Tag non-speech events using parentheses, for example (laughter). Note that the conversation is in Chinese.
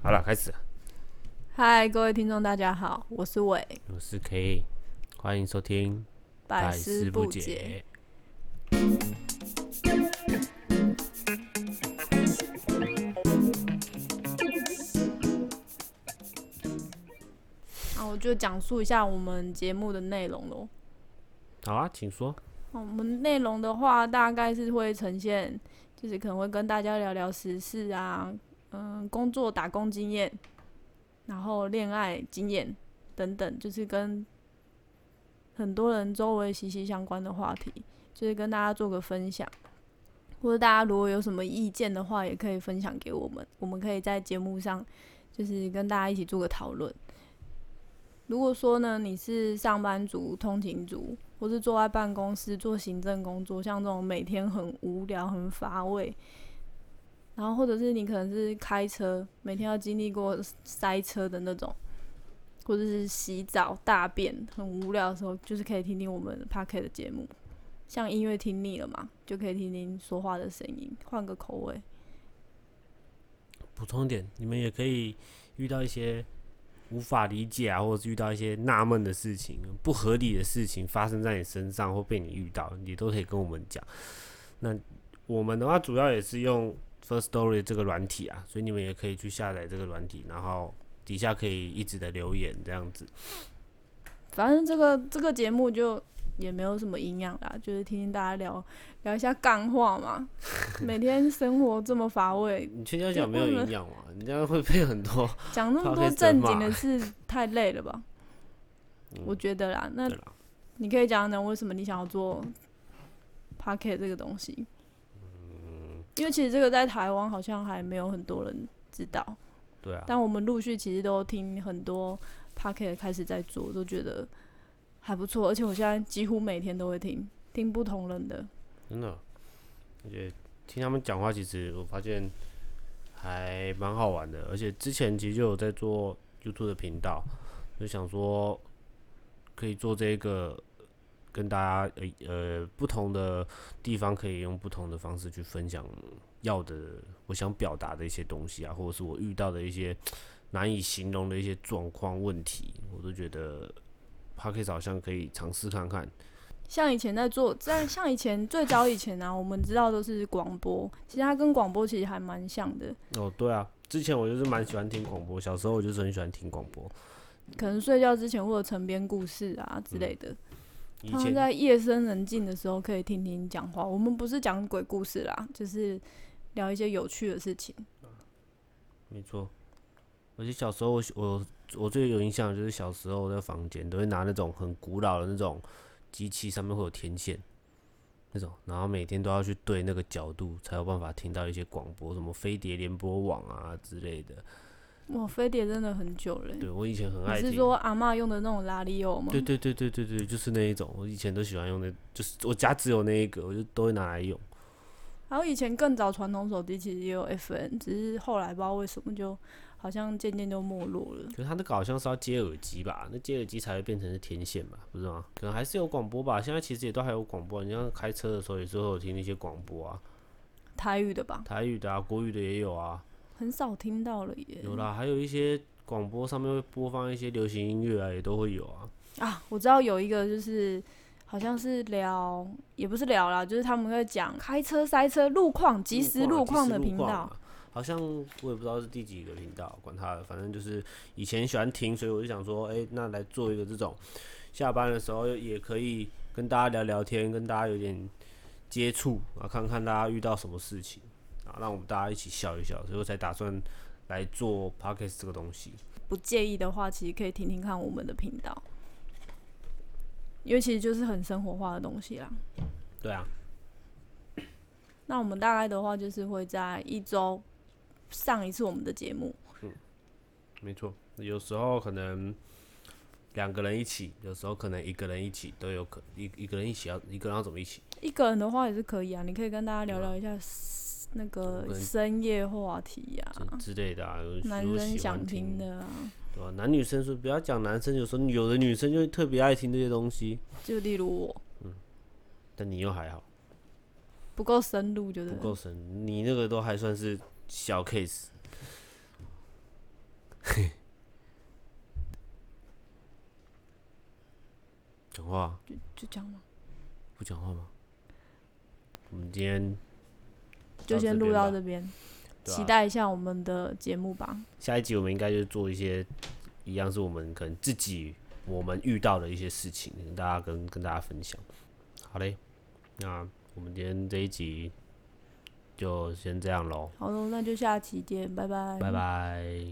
好了，开始。嗨，各位听众，大家好，我是伟，我是 K，欢迎收听百思不解。。那我就讲述一下我们节目的内容喽。好啊，请说。我们内容的话，大概是会呈现，就是可能会跟大家聊聊时事啊，嗯，工作打工经验，然后恋爱经验等等，就是跟很多人周围息息相关的话题，就是跟大家做个分享。或者大家如果有什么意见的话，也可以分享给我们，我们可以在节目上就是跟大家一起做个讨论。如果说呢，你是上班族、通勤族，或是坐在办公室做行政工作，像这种每天很无聊、很乏味，然后或者是你可能是开车，每天要经历过塞车的那种，或者是洗澡、大便很无聊的时候，就是可以听听我们 p a r k e 的节目。像音乐听腻了嘛，就可以听听说话的声音，换个口味。补充点，你们也可以遇到一些无法理解啊，或者是遇到一些纳闷的事情、不合理的事情发生在你身上或被你遇到，你都可以跟我们讲。那我们的话，主要也是用 First Story 这个软体啊，所以你们也可以去下载这个软体，然后底下可以一直的留言这样子。反正这个这个节目就也没有什么营养啦，就是听听大家聊聊一下干话嘛。(laughs) 每天生活这么乏味，你全家讲没有营养嘛？你这样会被很多 (laughs) 讲那么多正经的事，太累了吧？(laughs) 我觉得啦，那啦。你可以讲讲为什么你想要做 p o c k e t 这个东西？因为其实这个在台湾好像还没有很多人知道，对啊，但我们陆续其实都听很多 p o c k e t 开始在做，都觉得还不错，而且我现在几乎每天都会听，听不同人的。真的，而且听他们讲话，其实我发现还蛮好玩的。而且之前其实就有在做 YouTube 的频道，就想说可以做这个，跟大家呃呃不同的地方可以用不同的方式去分享要的我想表达的一些东西啊，或者是我遇到的一些 (tsk) 难以形容的一些状况问题，我都觉得 p o d c a s t 好像可以尝试看看。像以前在做，在像以前最早以前啊，我们知道都是广播，其实它跟广播其实还蛮像的。哦，对啊，之前我就是蛮喜欢听广播，小时候我就是很喜欢听广播。可能睡觉之前或者晨编故事啊之类的，以前在夜深人静的时候可以听听讲话。我们不是讲鬼故事啦，就是聊一些有趣的事情。没错，而且小时候我我我最有印象的就是小时候在房间都会拿那种很古老的那种机器，上面会有天线那种，然后每天都要去对那个角度，才有办法听到一些广播，什么飞碟联播网啊之类的。哇，飞碟真的很久了欸。对我以前很爱听。你是说阿嬷用的那种拉力欧吗？对对对对对对，就是那一种，我以前都喜欢用的，就是我家只有那一个，我就都会拿来用。还有以前更早传统手机其实也有 FN，只是后来不知道为什么就好像渐渐就没落了。可是它那个好像是要接耳机吧？那接耳机才会变成是天线吧？不是吗？可能还是有广播吧。现在其实也都还有广播，你像开车的时候也是会有听那些广播啊，台语的吧，台语的啊，国语的也有啊，很少听到了耶。有啦，还有一些广播上面会播放一些流行音乐啊，也都会有啊。啊，我知道有一个就是好像是聊，也不是聊啦，就是他们会讲开车塞车路况、即时路况的频道。啊好像我也不知道是第几个频道，管他的，反正就是以前喜欢听，所以我就想说，哎、那来做一个这种下班的时候也可以跟大家聊聊天，跟大家有点接触啊，看看大家遇到什么事情啊，让我们大家一起笑一笑，所以我才打算来做 podcast 这个东西。不介意的话，其实可以听听看我们的频道，因为其实就是很生活化的东西啦。对啊，那我们大概的话就是会在一周上一次我们的节目，嗯没错，有时候可能两个人一起，有时候可能一个人一起都有可一一个人一起要一个人要怎么一起？一个人的话也是可以啊，你可以跟大家聊聊一下那个深夜话题呀之类的啊，男生想听的啊，对吧？男女生说不要讲，男生有时候有的女生就特别爱听这些东西，就例如我，嗯，但你又还好，不够深入，就是不够深。你那个都还算是小 case。(laughs) 讲话就就讲嘛，不讲话吗？我们今天。就先录到这边期待一下我们的节目吧。下一集我们应该就做一些一样是我们可能自己我们遇到的一些事情，跟大家跟跟大家分享。好嘞，那我们今天这一集就先这样喽，好喽，那就下期见，拜拜。拜拜。